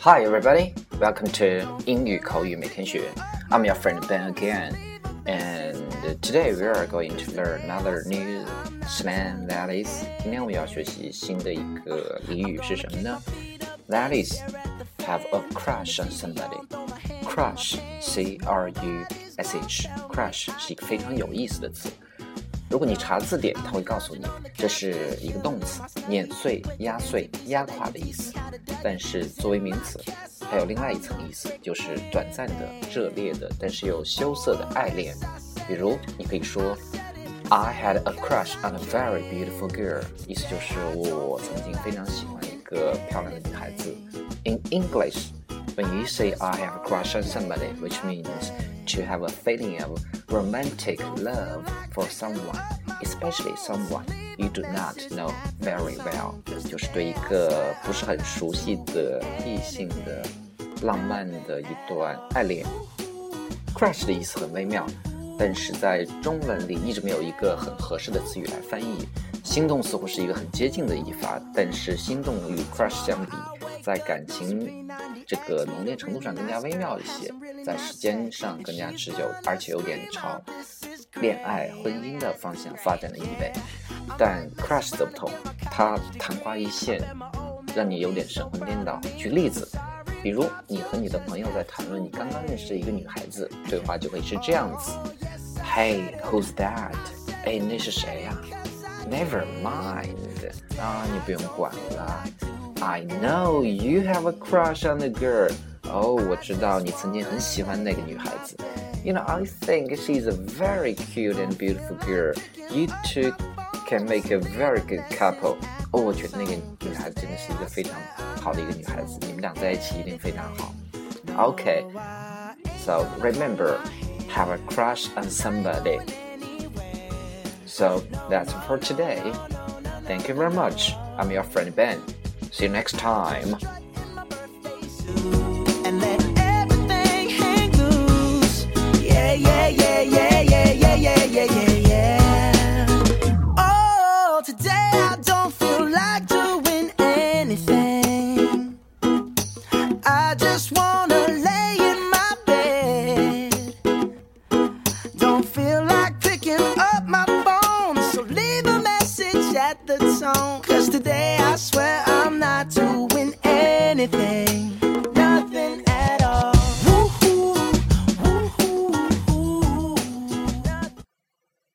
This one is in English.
Hi, everybody. Welcome to 英语口语每天学. I'm your friend Ben again, and today we are going to learn another new slang that is. 今天我们要学习新的一个俚语是什么呢？That is have a crush on somebody. Crush, C-R-U-S-H. Crush 是一个非常有意思的词。 如果你查字典，它会告诉你这是一个动词，碾碎、压碎、压垮的意思。但是作为名词，还有另外一层意思，就是短暂的、热烈的，但是又羞涩的爱恋。比如，你可以说，I had a crush on a very beautiful girl，意思就是我曾经非常喜欢一个漂亮的女孩子。In English。When you say I have a crush on somebody, which means to have a feeling of romantic love for someone, especially someone you do not know very well，就是对一个不是很熟悉的异性的浪漫的一段爱恋。Crush 的意思很微妙，但是在中文里一直没有一个很合适的词语来翻译。心动似乎是一个很接近的译法，但是心动与 crush 相比。在感情这个浓烈程度上更加微妙一些，在时间上更加持久，而且有点朝恋爱、婚姻的方向发展的意味。但 crush 则不同，它昙花一现，让你有点神魂颠倒。举例子，比如你和你的朋友在谈论你刚刚认识的一个女孩子，对话就会是这样子：Hey, who's that？哎，那是谁呀？Never mind，啊，你不用管了。I know you have a crush on the girl. 哦，我知道你曾经很喜欢那个女孩子。You know, I think she's a very cute and beautiful girl. You two can make a very good couple. 哦，我觉得那个女孩子真的是一个非常好的一个女孩子，你们俩在一起一定非常好。Okay, so remember, have a crush on somebody. So that's for today. Thank you very much. I'm your friend Ben. See you next time. Cause today I swear I not doing anything.